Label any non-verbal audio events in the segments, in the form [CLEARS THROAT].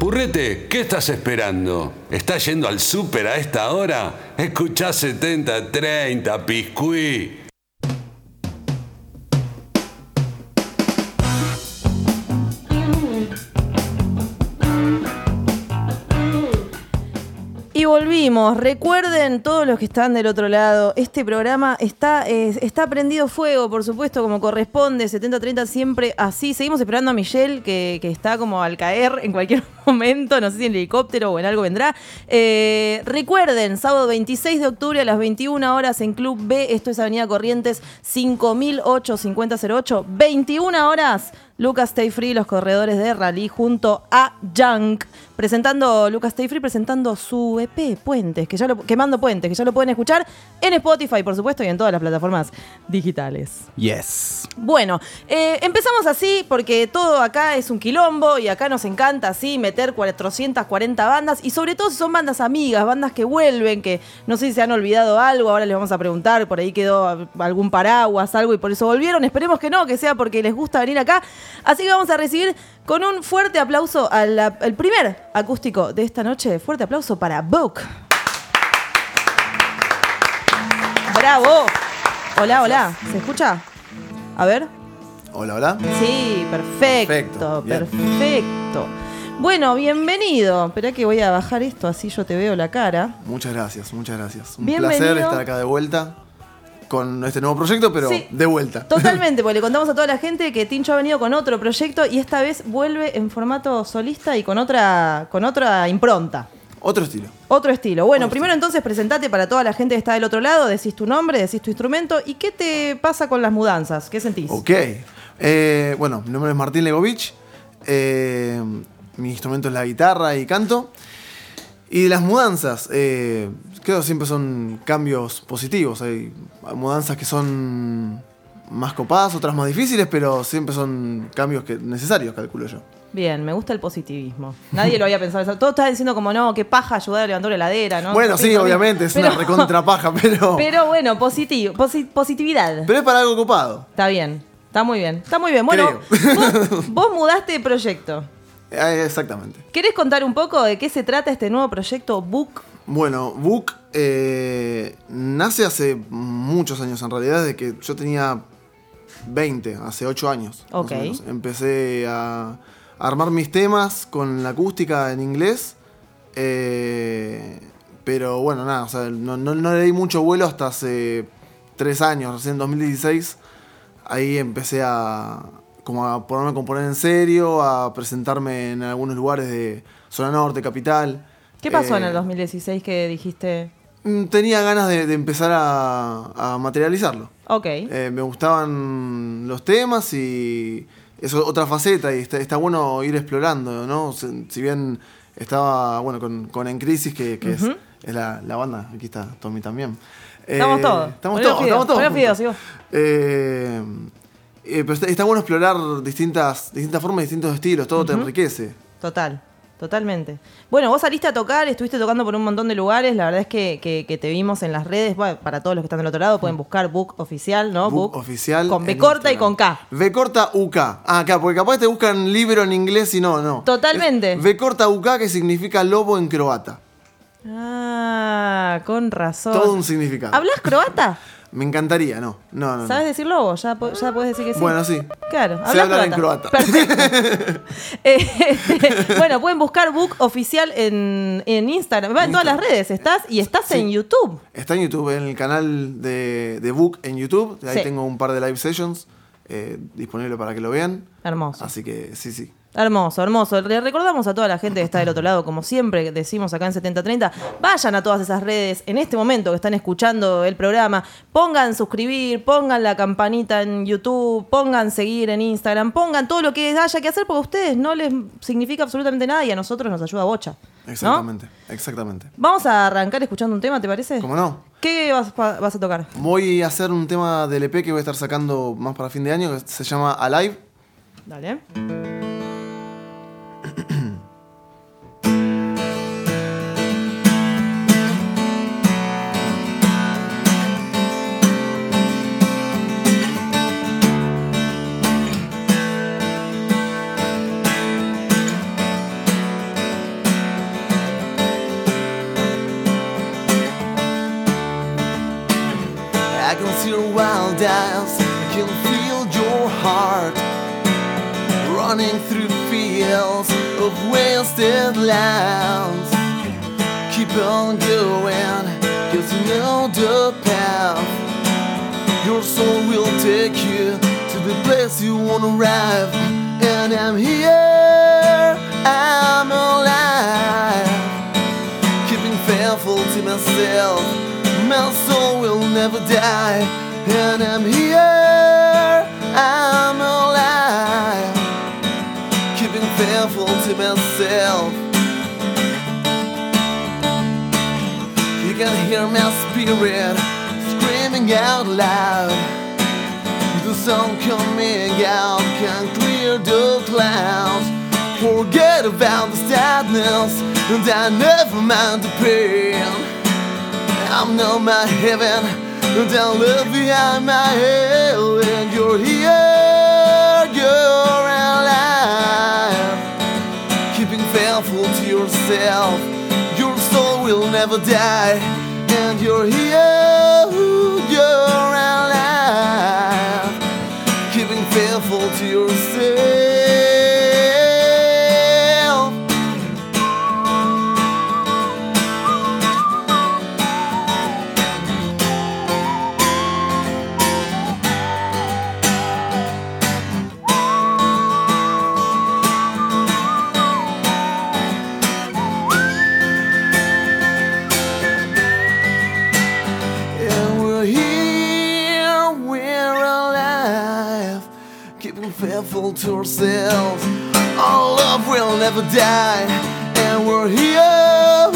Purrete, ¿qué estás esperando? ¿Estás yendo al súper a esta hora? Escuchá 70-30, piscuí. Recuerden, todos los que están del otro lado, este programa está, está prendido fuego, por supuesto, como corresponde. 70-30 siempre así. Seguimos esperando a Michelle, que, que está como al caer en cualquier [LAUGHS] momento. No sé si en helicóptero o en algo vendrá. Eh, recuerden, sábado 26 de octubre a las 21 horas en Club B. Esto es Avenida Corrientes 5008-5008. 21 horas. Lucas Stay Free, los corredores de rally, junto a Junk, presentando, Lucas Stay Free presentando su EP Puentes, que ya lo, quemando puentes, que ya lo pueden escuchar en Spotify, por supuesto, y en todas las plataformas digitales. Yes. Bueno, eh, empezamos así porque todo acá es un quilombo y acá nos encanta así meter 440 bandas y sobre todo si son bandas amigas, bandas que vuelven, que no sé si se han olvidado algo, ahora les vamos a preguntar, por ahí quedó algún paraguas, algo y por eso volvieron, esperemos que no, que sea porque les gusta venir acá. Así que vamos a recibir con un fuerte aplauso al, al primer acústico de esta noche, fuerte aplauso para Book. Bravo. Hola, hola, ¿se escucha? A ver. Hola, hola. Sí, perfecto, Perfecto, perfecto. Bueno, bienvenido. Esperá que voy a bajar esto, así yo te veo la cara. Muchas gracias, muchas gracias. Un Bienvenido. placer estar acá de vuelta con este nuevo proyecto, pero Sí. de vuelta. [LAUGHS] Totalmente, porque le contamos a toda la gente que Tincho ha venido con otro proyecto y esta vez vuelve en formato solista y con otra, con otra impronta. Otro estilo. Otro estilo. Bueno, Otro primero entonces presentate para toda la gente que está del otro lado, decís tu nombre, decís tu instrumento y qué te pasa con las mudanzas, ¿qué sentís? Ok. Eh, bueno, mi nombre es Martín Legovich. Eh, mi instrumento es la guitarra y canto. Y de las mudanzas, eh, creo que siempre son cambios positivos. Hay mudanzas que son más copadas, otras más difíciles, pero siempre son cambios que necesarios, calculo yo. Bien, me gusta el positivismo. Nadie lo había pensado. eso. Todo está diciendo como, no, qué paja ayudar a levantar la heladera, ¿no? Bueno, sí, obviamente, es pero- una recontrapaja, [LAUGHS] pero, Pero bueno, positivo, posi- positividad. pero es para algo copado. Está bien, está muy bien, está muy bien. Bueno, vos, vos mudaste de proyecto. Eh, exactamente. ¿Querés contar un poco de qué se trata este nuevo proyecto Book? Bueno, Book eh, nace hace muchos años en realidad, desde que yo tenía 20, hace 8 años. Ok. Empecé a, a armar mis temas con la acústica en inglés. eh, pero bueno, nada, o sea, no, no- no le di mucho vuelo hasta hace 3 años, recién en 2016. Ahí empecé a, como a ponerme a componer en serio, a presentarme en algunos lugares de zona norte, capital. ¿Qué pasó en Eh, el 2016 que dijiste? Mm, Tenía ganas de, de empezar a, a materializarlo. Ok, Eh, me gustaban los temas y es otra faceta y está, está bueno ir explorando, ¿no? Si, si bien estaba, bueno, con, con En Crisis, que, que es- la, la banda, aquí está Tommy también. Estamos Eh, todos. Estamos todos, estamos todos. Eh, eh, pero está, está bueno explorar distintas, distintas formas, distintos estilos, todo te enriquece. total, totalmente. Bueno, vos saliste a tocar, estuviste tocando por un montón de lugares, la verdad es que, que- que te vimos en las redes, bueno, para todos los que están del otro lado pueden buscar Book Oficial, ¿no? Book oficial. Con B corta y con K. V corta UK. Ah, acá, porque capaz te buscan libro en inglés y no, no. Totalmente. Es V corta UK que significa lobo en croata. Ah, con razón. Todo un significado. ¿Hablas croata? [LAUGHS] Me encantaría, no. No, no. no. ¿Sabes decir lobo? Ya, ya puedes decir que sí. Bueno, sí. Claro, hablas hablar en croata. Perfecto. [LAUGHS] Eh, este, [LAUGHS] bueno, pueden buscar Book Oficial en, en Instagram. Va en todas las redes. Estás y estás Sí. en YouTube. Está en YouTube, en el canal de, de Book en YouTube. Ahí Sí. tengo un par de live sessions eh, disponibles para que lo vean. Hermoso. Así que sí, sí. Hermoso, hermoso. Le recordamos a toda la gente que está del otro lado, como siempre decimos acá en 7030, vayan a todas esas redes en este momento que están escuchando el programa, pongan suscribir, pongan la campanita en YouTube, pongan seguir en Instagram, pongan todo lo que haya que hacer porque a ustedes no les significa absolutamente nada y a nosotros nos ayuda bocha. ¿no? Exactamente, exactamente. Vamos a arrancar escuchando un tema, ¿te parece? ¿Cómo no? ¿Qué vas, vas a tocar? Voy a hacer un tema del EP que voy a estar sacando más para fin de año, que se llama Alive. Dale. Keep on going, cause you know the path. Your soul will take you to the place you wanna arrive. And I'm here, I'm alive. Keeping faithful to myself, my soul will never die. Myself. You can hear my spirit screaming out loud. The sun coming out can clear the clouds. Forget about the sadness, and I never mind the pain. I'm not my heaven, and I live behind my head. And you're here, yourself, your soul will never die. And you're here, die, and we're here,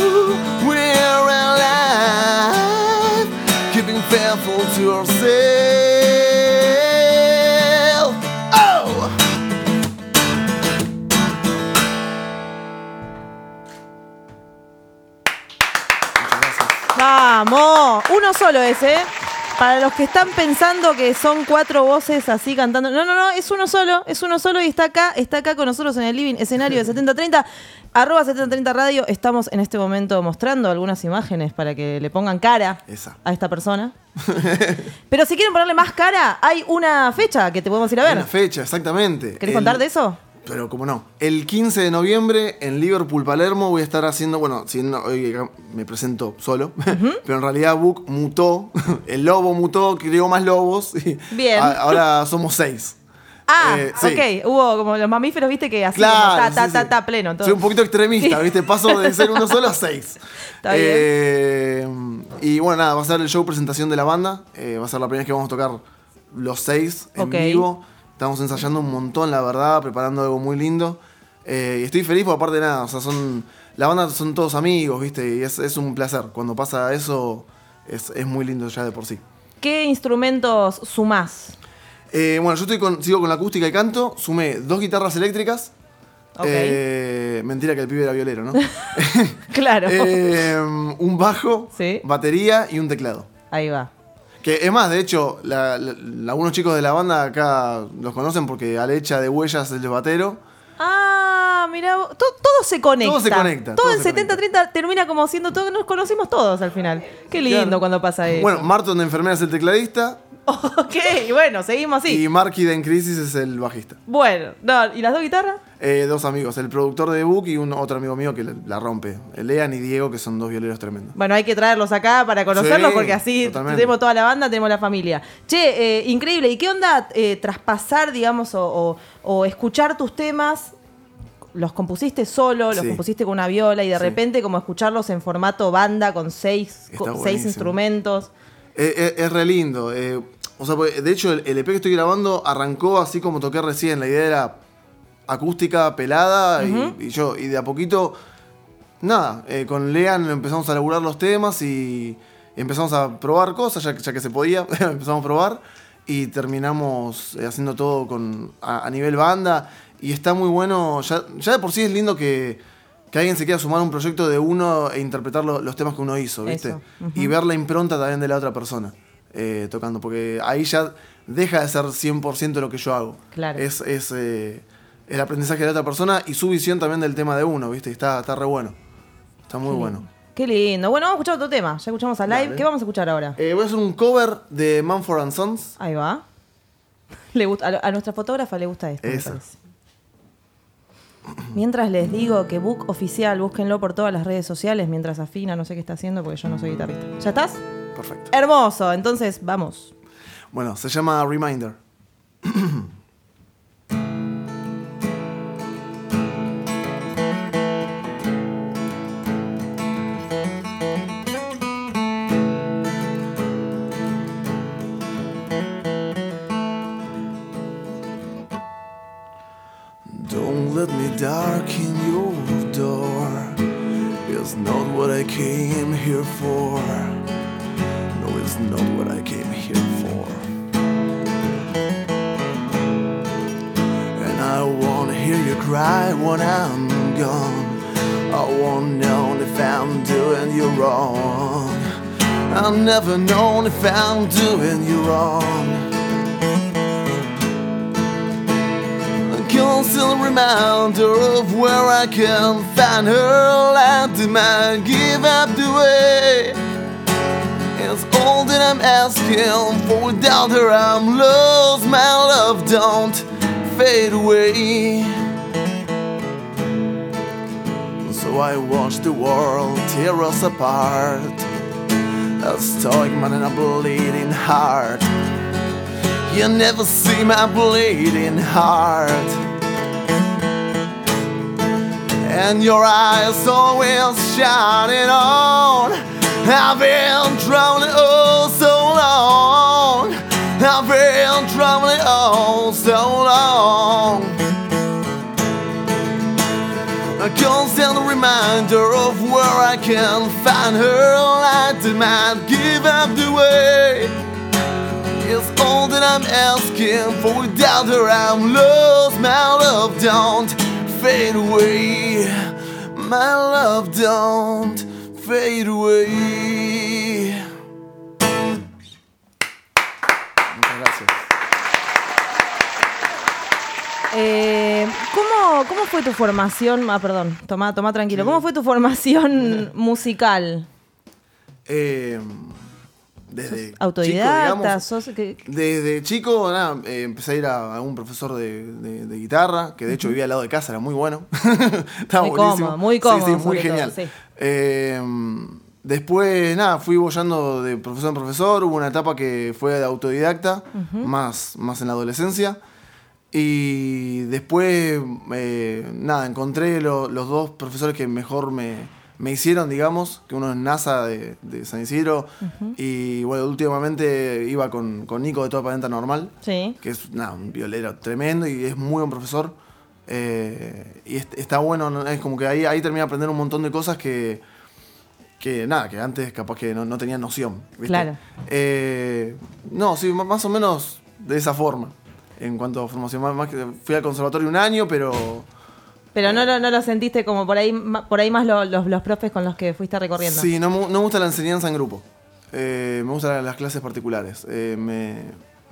we're alive, keeping faithful to ourselves. Oh! Vamos, uno solo ese. ¿eh? Para los que están pensando que son cuatro voces así cantando. No, no, no, es uno solo, es uno solo y está acá, está acá con nosotros en el living, escenario de [LAUGHS] 7030. Arroba 7030 Radio. Estamos en este momento mostrando algunas imágenes para que le pongan cara Esa. a esta persona. [LAUGHS] Pero si quieren ponerle más cara, hay una fecha que te podemos ir a ver. Una fecha, exactamente. ¿Querés El- contar de eso? Pero como no. El 15 de noviembre en Liverpool, Palermo, voy a estar haciendo, bueno, hoy me presento solo, [LAUGHS] pero en realidad Book mutó, [LAUGHS] el lobo mutó, creó más lobos. y Bien. a- ahora somos seis. Ah, Eh, sí. ok. Hubo como los mamíferos, viste, que así como Claro, ta, ta, sí, ta, sí. ta, pleno. todo. Soy un poquito extremista, ¿viste? Paso de ser uno solo a seis. [LAUGHS] Está bien. Eh, y bueno, nada, va a ser el show presentación de la banda. Eh, va a ser la primera vez que vamos a tocar los seis en vivo. Estamos ensayando un montón, la verdad, preparando algo muy lindo. Eh, y estoy feliz porque aparte de nada, o sea, son. La banda son todos amigos, ¿viste? Y es, es un placer. Cuando pasa eso, es, es muy lindo ya de por sí. ¿Qué instrumentos sumás? Eh, bueno, yo estoy con, sigo con la acústica y canto. Sumé dos guitarras eléctricas. Ok. Eh, mentira que el pibe era violero, ¿no? [LAUGHS] Claro. [LAUGHS] Un bajo, Sí. batería y un teclado. Ahí va. Que es más, de hecho, la- la- algunos chicos de la banda acá los conocen porque Alecha de Huellas es el batero. Ah, mira, to- todo se conecta. Todo se conecta, Todo todo en se 70-30 termina como siendo todo, nos conocimos todos al final. Qué lindo Claro. cuando pasa eso. Bueno, Marton de Enfermera es el tecladista [LAUGHS] ok, bueno, seguimos así. y Marky de En Crisis es el bajista. Bueno, no, ¿y las dos guitarras? Eh, dos amigos, el productor de Book y un otro amigo mío que la, la rompe. Lean y Diego, que son dos violeros tremendos. Bueno, hay que traerlos acá para conocerlos Sí, porque así totalmente. tenemos toda la banda, tenemos la familia. Che, eh, increíble. ¿Y qué onda eh, traspasar, digamos, o, o- o escuchar tus temas? Los compusiste solo, los Sí. compusiste con una viola y de Sí. repente como escucharlos en formato banda con seis, con seis instrumentos. Eh, eh, es re lindo. eh, o sea, porque, de hecho, el, el EP que estoy grabando arrancó así como toqué recién. La idea era acústica, pelada, y- y, yo, y de a poquito, nada, eh, con Lean empezamos a laburar los temas y empezamos a probar cosas, ya, que- ya que se podía, [LAUGHS] empezamos a probar y terminamos haciendo todo con, a, a nivel banda. Y está muy bueno, ya, ya de por sí es lindo que, que alguien se quiera sumar a un proyecto de uno e interpretar lo- los temas que uno hizo, ¿viste? Eso, Y ver la impronta también de la otra persona eh, tocando, porque ahí ya deja de ser 100% lo que yo hago. Claro. Es, es, eh, el aprendizaje de la otra persona y su visión también del tema de uno, ¿viste? Y Está, está re bueno. Está muy bueno. Qué lindo. Bueno, vamos a escuchar otro tema. Ya escuchamos a live. Dale. ¿Qué vamos a escuchar ahora? Eh, voy a hacer un cover de Manford and Sons. Ahí va. [LAUGHS] Le gusta, a, a nuestra fotógrafa le gusta esto. parece. Mientras les digo que Book Oficial, búsquenlo por todas las redes sociales mientras afina, no sé qué está haciendo porque yo no soy guitarrista. ¿Ya estás? Perfecto. Hermoso, entonces vamos. Bueno, se llama Reminder. [CLEARS THROAT] Me darken your door. It's not what I came here for. No, it's not what I came here for. And I won't hear you cry when I'm gone. I won't know if I'm doing you wrong. I'll never know if I'm doing you wrong. Constant reminder of where I can find her. Light in my give up the way. It's all that I'm asking for. Without her, I'm lost. My love, don't fade away. So I watch the world tear us apart. A stoic man and a bleeding heart. You never see my bleeding heart. And your eyes always shining on. I've been traveling oh so long. I've been traveling oh so long. A constant reminder of where I can find her light that might give up the way. It's all that I'm asking for. Without her, I'm lost. My love, don't fade away. My love, don't fade away. Muchas gracias. Eh, ¿cómo, ¿Cómo fue tu formación? Ah, perdón, toma, toma tranquilo. ¿Cómo fue tu formación musical? Eh, desde chico, ¿Autodidacta? digamos, ¿Sos- qué- Desde chico, nada, eh, empecé a ir a, a un profesor de, de- de guitarra, que de hecho vivía al lado de casa, era muy bueno. [LAUGHS] Estaba Muy buenísimo. cómodo, muy Sí, cómodo, Sí, muy sobre todo, genial. sí. Eh, después, nada, fui bollando de profesor en profesor. Hubo una etapa que fue de autodidacta, más, más en la adolescencia. Y después, eh, nada, encontré lo- los dos profesores que mejor me, me hicieron, digamos, que uno es NASA de, de San Isidro y bueno, últimamente iba con, con Nico de Toda Planeta Normal, Sí. que es nada, un violero tremendo y es muy buen profesor. Eh, y est- está bueno, ¿no? es como que ahí, ahí terminé de aprender un montón de cosas que, que nada, que antes capaz que no, no tenía noción. ¿viste? Claro. Eh, no, sí, más o menos de esa forma. En cuanto a formación, más, más que fui al conservatorio un año, pero Pero no, lo- no lo sentiste como por ahí, por ahí más lo- los, los profes con los que fuiste recorriendo. sí, no, no me gusta la enseñanza en grupo. Eh, me gustan las clases particulares. Eh, me,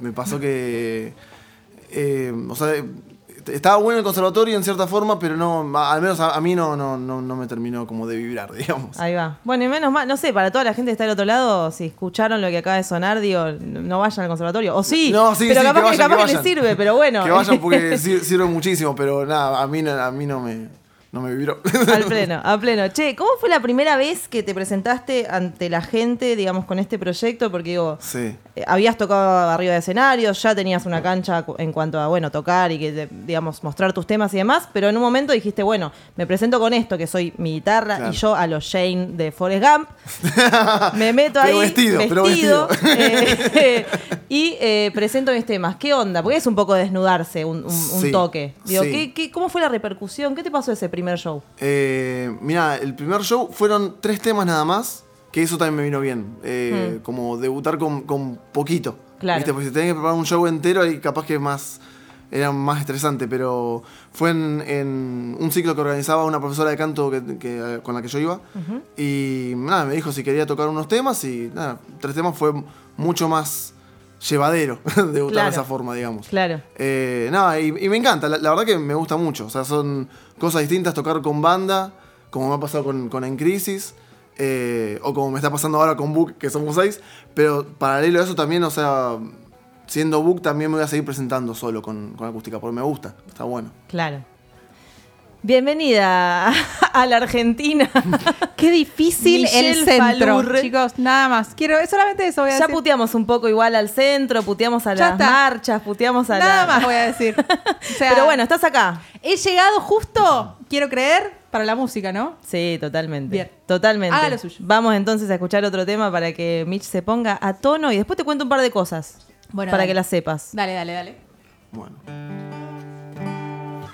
me pasó que, eh, o sea, estaba bueno el conservatorio en cierta forma, pero no, al menos a, a mí no, no, no, no me terminó como de vibrar, [LAUGHS] digamos. Ahí va. Bueno, y menos mal, no sé, para toda la gente que está del otro lado, si escucharon lo que acaba de sonar, digo, no vayan al conservatorio. O sí, No, sí, pero sí, capaz, que que, vayan, capaz que que les sirve, pero bueno. Que vayan porque [LAUGHS] sir- sirve muchísimo, pero nada, a mí, a mí no me, no me vibró. [LAUGHS] Al pleno, a pleno. Che, ¿cómo fue la primera vez que te presentaste ante la gente, digamos, con este proyecto? Porque digo, Sí. eh, habías tocado arriba de escenarios, ya tenías una cancha en cuanto a, bueno, tocar y que, digamos, mostrar tus temas y demás, pero en un momento dijiste, bueno, me presento con esto, que soy mi guitarra, Claro. y yo a los Shane de Forrest Gump, [LAUGHS] me meto Pero ahí, vestido, pero eh, [LAUGHS] y eh, presento mis temas. ¿Qué onda? Porque es un poco desnudarse, un, un- un Sí, toque. Digo, sí. ¿qué, qué, cómo fue la repercusión? ¿Qué te pasó ese primer show? Eh, mira, el primer show fueron tres temas nada más, que eso también me vino bien. Eh, Como debutar con, con poquito. Hmm. Claro. ¿Viste? Porque si tenés que preparar un show entero, ahí capaz que es más. Era más estresante, pero fue en, en un ciclo que organizaba una profesora de canto que, que- con la que yo iba. Y nada, me dijo si quería tocar unos temas y nada, tres temas fue mucho más llevadero [LAUGHS] Claro. de esa forma, digamos. Claro. Eh, nada, y, y me encanta, la, la verdad que me gusta mucho. O sea, son cosas distintas tocar con banda, como me ha pasado con, con En Crisis. Eh, o como me está pasando ahora con Book, que somos seis. Pero paralelo a eso también, o sea, siendo Book también me voy a seguir presentando solo con, con acústica, porque me gusta, está bueno. Claro. Bienvenida [LAUGHS] a la Argentina. [LAUGHS] Qué difícil el centro, chicos. Nada más. Quiero solamente eso voy a Ya decir. puteamos un poco igual al centro, puteamos a Ya las está. marchas, puteamos a Nada la... más voy a decir. [LAUGHS] O sea, Pero bueno, estás acá. he llegado justo, quiero creer, para la música, ¿no? Sí, totalmente. Bien. Totalmente. Haga lo suyo. Vamos entonces a escuchar otro tema para que Mitch se ponga a tono y después te cuento un par de cosas. Bueno, para dale. que las sepas. Dale, dale, dale. Bueno.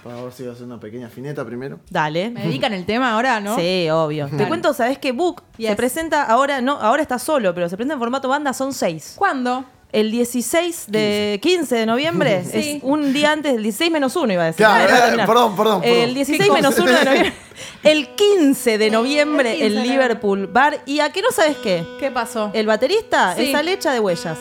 Para ver si voy a hacer una pequeña fineta primero. Dale. Me dedican el tema ahora, ¿no? Sí, obvio. Te Dale. cuento, ¿sabes qué? Book se presenta ahora, no, ahora está solo, pero se presenta en formato banda, son seis. ¿Cuándo? El 16 de 15 de noviembre [LAUGHS] Sí. es un día antes del 16 menos 1 iba a decir. Claro, eh, terminar. perdón, perdón, perdón. El 16 ¿Qué menos? 1 [LAUGHS] de noviembre. El 15 de noviembre El 15 en de Liverpool Bar. ¿Y a qué no sabes qué? ¿Qué pasó? El baterista Sí. es Alecha de Huellas.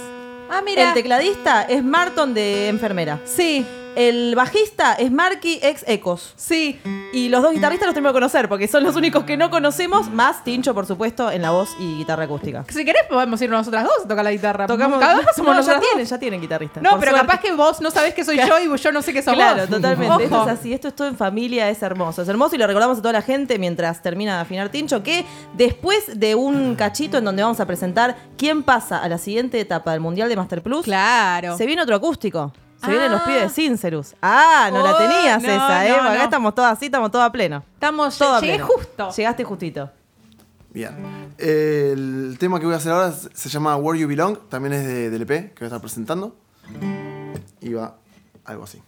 ah, mira. El tecladista es Marton de Enfermera. Sí, El bajista es Marky ex Ecos. sí. Y los dos guitarristas los tenemos que conocer porque son los únicos que no conocemos, más Tincho, por supuesto, en la voz y guitarra acústica. Si querés podemos ir nosotras dos a tocar la guitarra. Tocamos, Cada vez somos no, ya tienen, ya tienen guitarristas. No, pero suerte. capaz que vos no sabés que soy yo y yo no sé que sos Claro, vos. totalmente. Esto Ojo. es así, esto es todo en familia, es hermoso. Es hermoso y le recordamos a toda la gente mientras termina de afinar Tincho que después de un cachito en donde vamos a presentar quién pasa a la siguiente etapa del Mundial de Master Plus, Claro. se viene otro acústico. Se vienen los Ah. pibes de Sincerus. Ah, no la Oh, tenías no, esa, ¿eh? no, Acá no. estamos todas así, estamos todas a pleno. Estamos, Todo a llegué pleno. justo. Llegaste justito. Bien. El tema que voy a hacer ahora se se llama Where You Belong, también es de, del EP que voy a estar presentando. Y va algo así.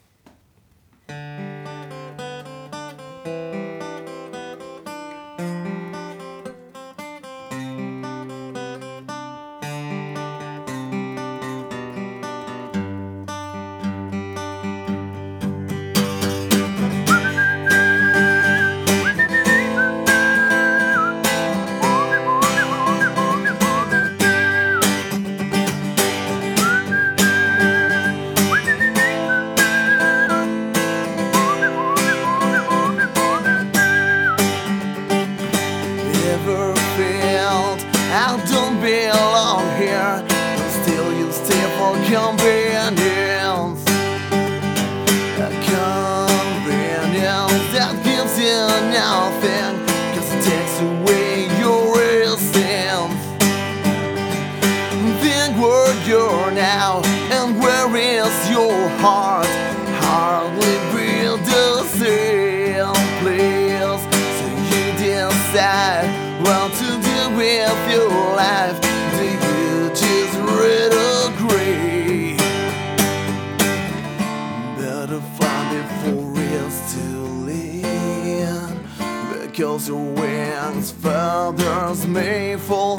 Because your wings feathers may fall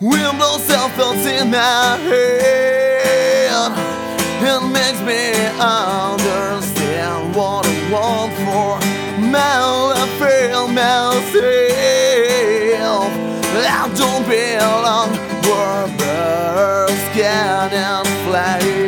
Wind blows out thoughts in my head It makes me understand what I want for my life and myself. I don't belong. Where birds cannot fly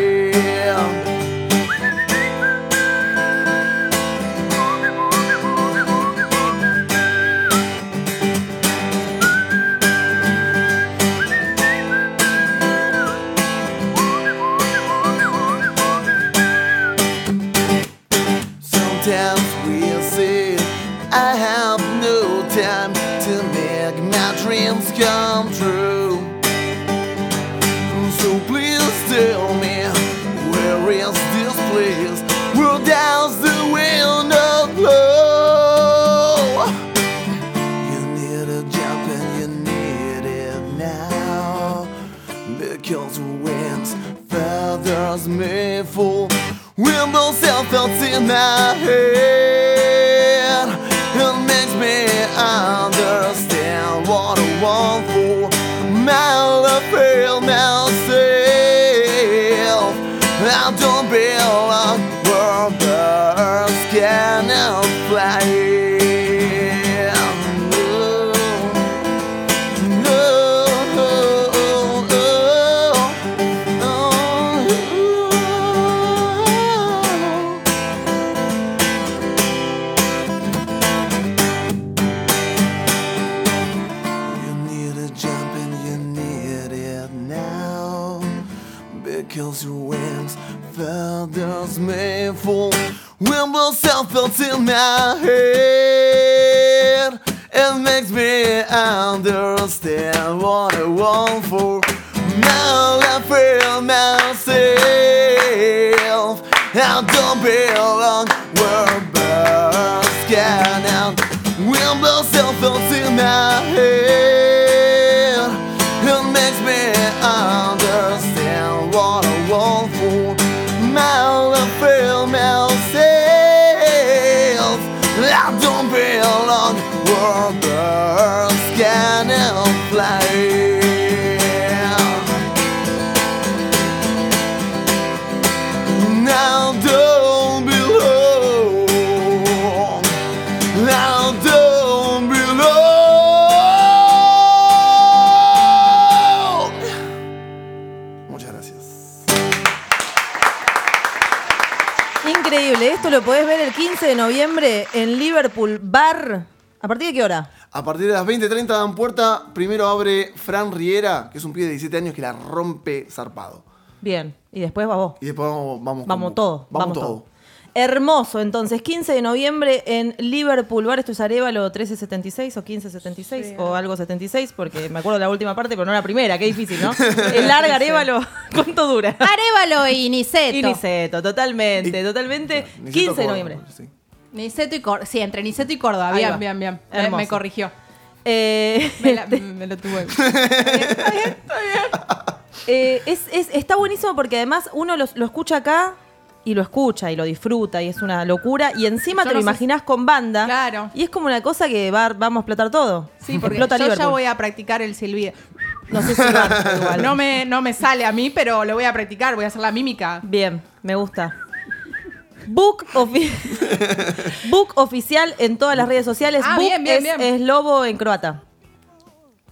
in my head. Felt in my head. It makes me understand what I want for. Now I feel myself. I don't belong where birds can out. Wind blows self felt in my head. Lo podés ver el 15 de noviembre en Liverpool Bar. ¿A partir de qué hora? A partir de las 20.30 dan puerta. Primero abre Fran Riera, que es un pibe de 17 años que la rompe zarpado. Bien. Y después vas vos. Y después vamos vamos con- Vamos todo. Vamos, Vamos, todo. todo. Hermoso, entonces, 15 de noviembre en Liverpool Bar, esto es Arevalo 1376 o 1576 o algo 76, porque me acuerdo de la última parte, pero no la primera, qué difícil, ¿no? [LAUGHS] El larga Arevalo, ¿cuánto dura? Arevalo y Niceto. Y Niceto, totalmente, Y- totalmente. Niceto 15 de noviembre. sí. Niceto y Córdoba. Sí, entre Niceto y Córdoba. Bien, va. bien, bien. Me, corrigió. Eh, [LAUGHS] Me, la- me lo tuve. [LAUGHS] Eh, es, es- está buenísimo porque además uno lo escucha acá y lo escucha y lo disfruta y es una locura. Y encima Yo te lo imaginás con banda. Claro. Y es como una cosa que va, vamos a explotar todo. Sí, porque Explota yo ya voy a practicar el silbido. No sé si va, [LAUGHS] igual. No me, no me sale a mí, pero lo voy a practicar. Voy a hacer la mímica. Bien, me gusta. Book, ofi- [LAUGHS] Book oficial en todas las redes sociales. Ah, Book bien, bien, es, bien. es lobo en croata.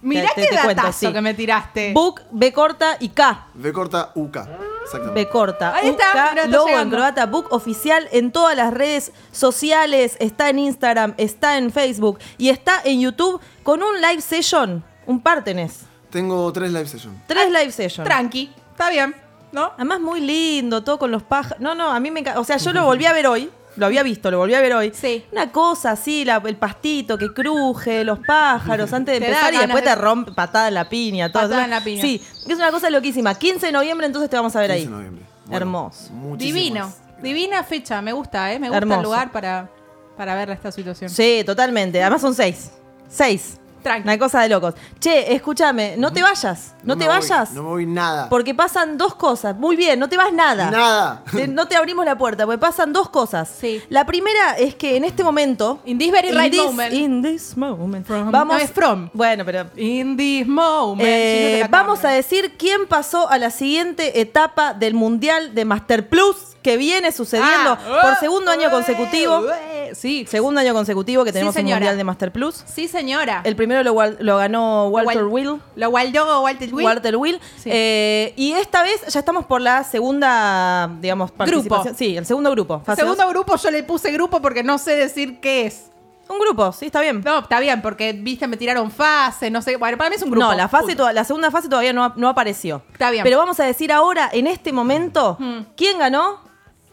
Mirá te- qué te cuento, datazo sí. que me tiraste. Book, B corta y K. V corta UK. Exactamente. B corta. Ahí está, mira, está llegando. croata, book oficial en todas las redes sociales, está en Instagram, está en Facebook y está en YouTube con un live session, un par tenés. Tengo tres live sessions. Tres live sessions. Tranqui. Está bien. ¿No? Además muy lindo, todo con los pájaros. No, no, a mí me encanta. O sea, yo [LAUGHS] lo volví a ver hoy. Lo había visto, lo volví a ver hoy. Sí. Una cosa así, la- el pastito que cruje, los pájaros antes de [LAUGHS] Te da empezar y ganas después de- te rompe patada en la piña. Todo. Patada en la piña. Sí, es una cosa loquísima. 15 de noviembre entonces te vamos a ver 15 ahí. de noviembre. Bueno, Hermoso. muchísimas Divino. Divina fecha. Me gusta, ¿eh? Me gusta Hermoso. el lugar para, para ver esta situación. Sí, totalmente. Además son seis. Seis. Tranqui. Una cosa de locos. Che, escúchame, no te vayas. No, te me voy, vayas. no me voy nada. Porque pasan dos cosas. Muy bien, no te vas nada. Nada. Te- no te abrimos la puerta, porque pasan dos cosas. Sí. La primera es que en este momento. In this very right this- moment. In this moment. From- vamos. no, es from. Bueno, pero. In this moment. eh, vamos a decir quién pasó a la siguiente etapa del Mundial de Master Plus que viene sucediendo Ah, por segundo año uh, consecutivo. uh, Sí. Segundo año consecutivo que tenemos un señora. Mundial de Master Plus. Sí, señora. El primero lo, lo ganó Walter Wal- Will. Lo Waldo Walter Will. Walter Will. Sí. Eh, y esta vez ya estamos por la segunda, digamos, participación. Sí, el segundo grupo. fase Segundo dos. grupo yo le puse grupo porque no sé decir qué es. Un grupo, sí, está bien. No, está bien, porque viste, me tiraron fase, no sé. Bueno, para mí es un grupo. No, la, fase toda- la segunda fase todavía no, no apareció. Está bien. Pero vamos a decir ahora, en este momento, quién ganó,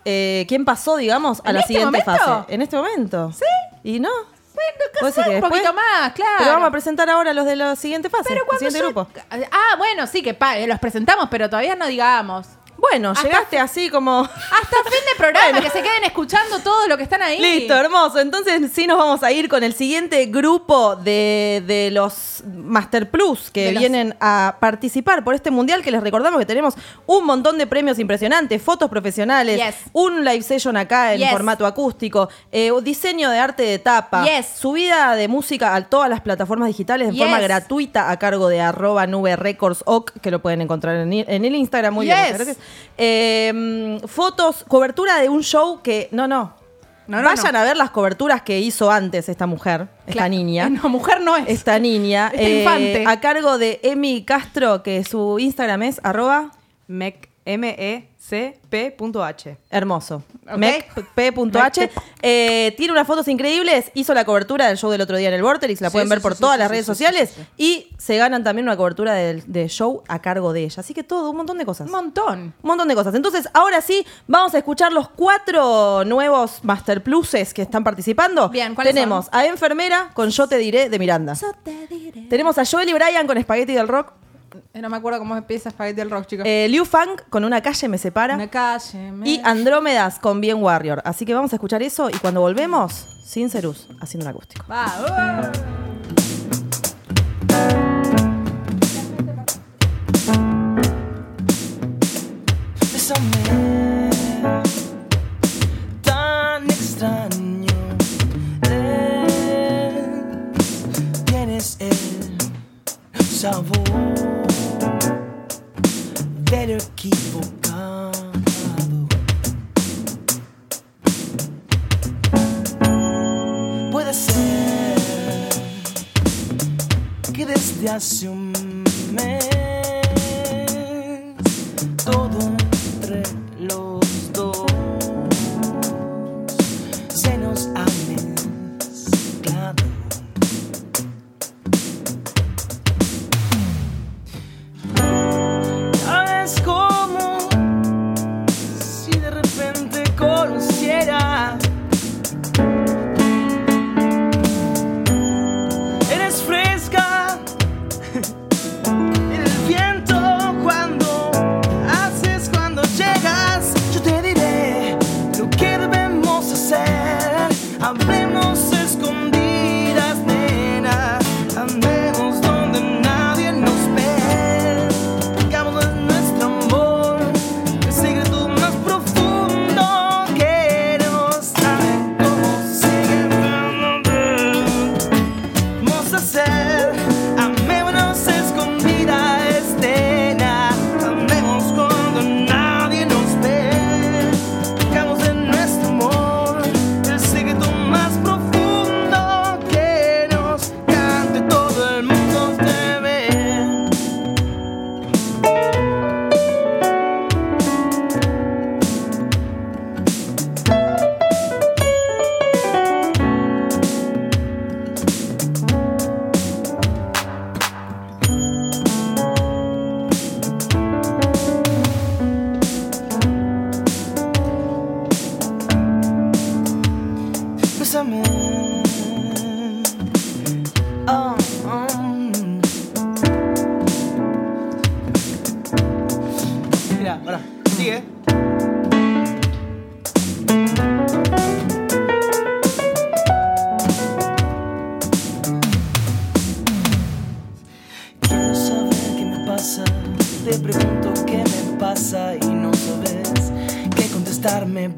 eh, quién pasó, digamos, a ¿En la este siguiente momento? fase. En este momento. ¿Sí? ¿Y no? Bueno, un después- poquito más, claro. Pero vamos a presentar ahora los de la siguiente fase, Pero el cuando siguiente grupo. Ah, bueno, sí, que pa- los presentamos, pero todavía no digamos. Bueno, Hasta- llegaste así como... Hasta fin de programa, que se queden escuchando todo lo que están ahí. Listo, hermoso. Entonces sí nos vamos a ir con el siguiente grupo de, de los Master Plus que los- vienen a participar por este mundial que les recordamos que tenemos un montón de premios impresionantes, fotos profesionales, Yes. un live session acá en Yes. formato acústico, eh, diseño de arte de tapa, Yes. subida de música a todas las plataformas digitales de forma gratuita a cargo de arroba nube records oc, que lo pueden encontrar en, en el Instagram. Muy bien, gracias. Eh, fotos, cobertura de un show que, no, no. No, no, Vayan no. a ver las coberturas que hizo antes esta mujer, esta Claro. niña. No, mujer no es. Esta niña, Esta eh, infante. a cargo de Emi Castro, que su Instagram es arroba Mec M-E-C-P.H. Hermoso. Ok. [LAUGHS] Mec.p.h. Eh, tiene unas fotos increíbles. Hizo la cobertura del show del otro día en el Vorterix. La Sí, pueden sí, ver por sí, todas las redes sociales. Y se ganan también una cobertura del de show a cargo de ella. Así que todo, un montón de cosas. Un montón. Un montón de cosas. Entonces, ahora sí, vamos a escuchar los cuatro nuevos Master Pluses que están participando. Bien, ¿cuáles Tenemos son? a Enfermera con Yo Te Diré de Miranda. Tenemos a Joel y Brian con Spaghetti del Rock. Eh, No me acuerdo cómo empieza Spaghetti del Rock, chicos. Eh, Liu Fang con Una Calle Me Separa. Una calle. me- Y Andrómedas con Bien Warrior. Así que vamos a escuchar eso y cuando volvemos, Sincerus haciendo un acústico. Va, uh.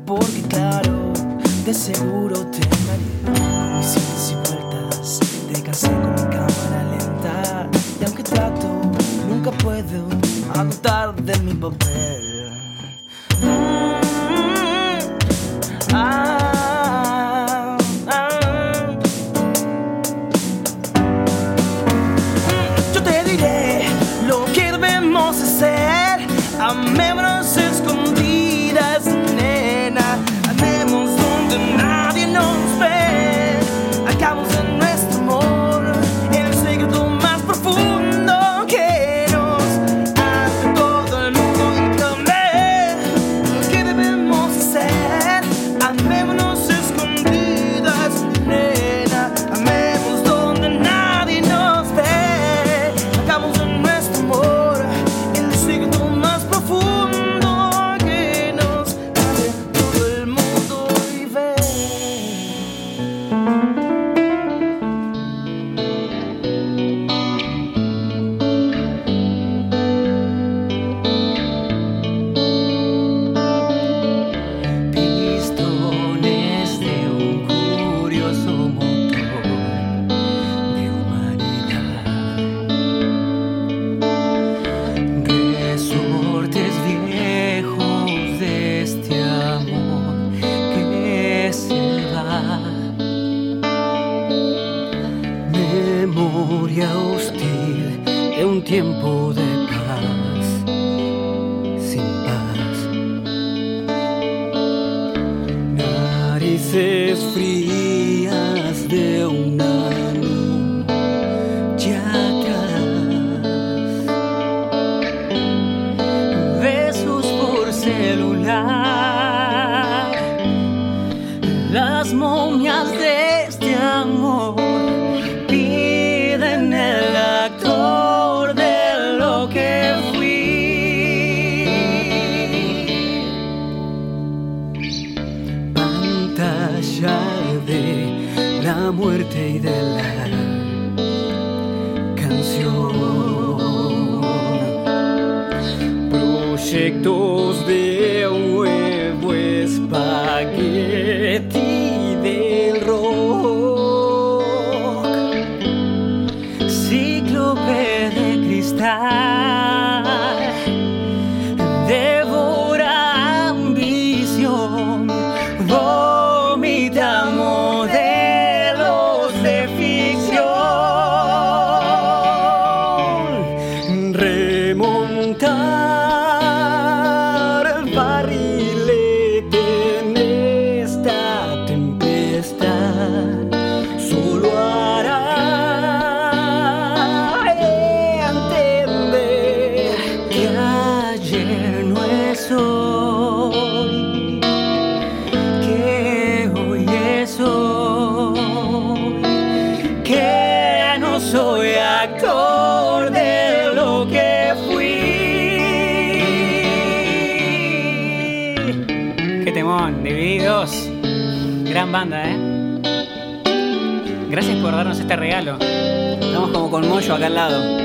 Porque claro, de seguro te engañé mis idas y vueltas. Te cansé con mi cámara lenta y aunque trato, nunca puedo agotar de mi papel. de la muerte y de la canción. Proyectos de un nuevo espagueti. Sol. Qué temón, divididos. Gran banda, ¿eh? Gracias por darnos este regalo. Estamos como con Moyo acá al lado.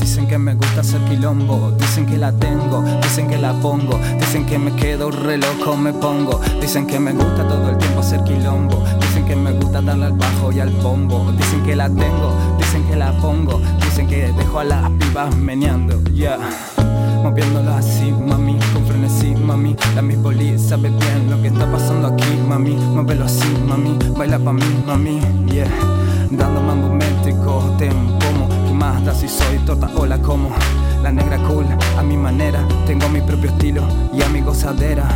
Dicen que me gusta hacer quilombo. Dicen que la tengo, dicen que la pongo. Dicen que me quedo re loco, me pongo. Dicen que me gusta todo el tiempo hacer quilombo. Dicen que me gusta darle al bajo y al bombo. Dicen que la tengo, dicen que la pongo. Dicen que dejo a las pibas meneando, yeah. Moviéndola así, mami, con frenesí, mami La mi boli sabe bien lo que está pasando aquí, mami Muévelo así, mami, baila pa' mí, mami, yeah Dando mambo métrico, te ¿Qué más da si soy torta o la como? La negra cool, a mi manera. Tengo mi propio estilo y a mi gozadera.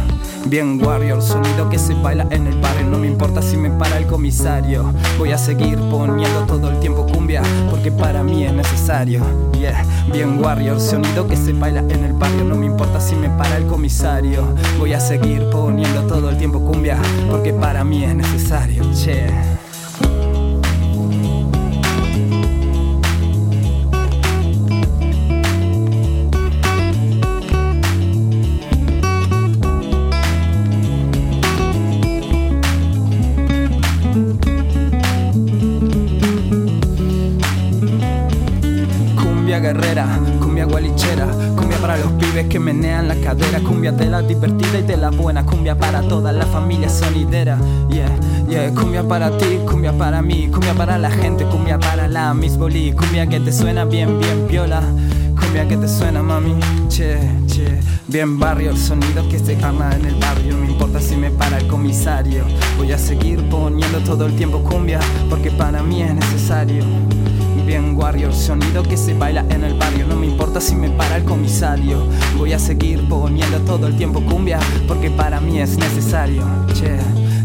Bien warrior, sonido que se baila en el barrio. No me importa si me para el comisario. Voy a seguir poniendo todo el tiempo cumbia Porque para mí es necesario. Yeah, bien warrior, sonido que se baila en el barrio. No me importa si me para el comisario. Voy a seguir poniendo todo el tiempo cumbia Porque para mí es necesario Yeah, yeah, cumbia para ti, cumbia para mí, cumbia para la gente, cumbia para la Miss Boli, cumbia que te suena bien, bien piola. Cumbia que te suena, mami, che, che. Bien barrio, el sonido que se arma en el barrio. No importa si me para el comisario. Voy a seguir poniendo todo el tiempo cumbia Porque para mí es necesario Bien warrior, sonido que se baila en el barrio. No me importa si me para el comisario. Voy a seguir poniendo todo el tiempo cumbia Porque para mí es necesario. Che,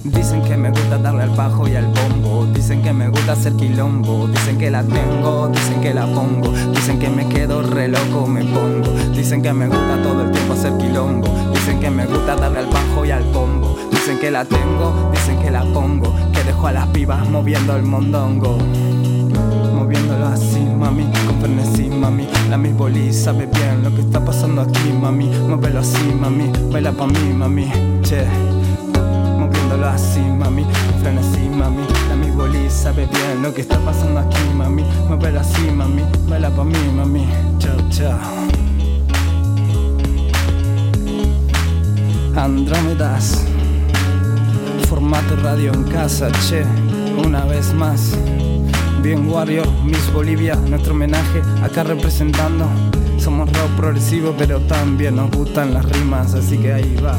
dicen que me gusta darle al bajo y al bombo. Dicen que me gusta hacer quilombo. Dicen que la tengo, dicen que la pongo. Dicen que me quedo re loco, me pongo. Dicen que me gusta todo el tiempo hacer quilombo. Dicen que me gusta darle al bajo y al bombo. Dicen que la tengo, dicen que la pongo. Que dejo a las pibas moviendo el mondongo mami, con frenesí, mami. La mis boli sabe bien lo que está pasando aquí, mami. Muévelo así, mami, baila pa' mí, mami, che. Moviéndolo así, mami, con frenesí, mami. La mis boli sabe bien lo que está pasando aquí, mami. Muévelo así, mami, baila pa' mí, mami. Chao, chao. Andrómedas, formato radio en casa, che, una vez más. Bien Warrior, Miss Bolivia, nuestro homenaje acá representando. Somos rock progresivo, pero también nos gustan las rimas, así que ahí va.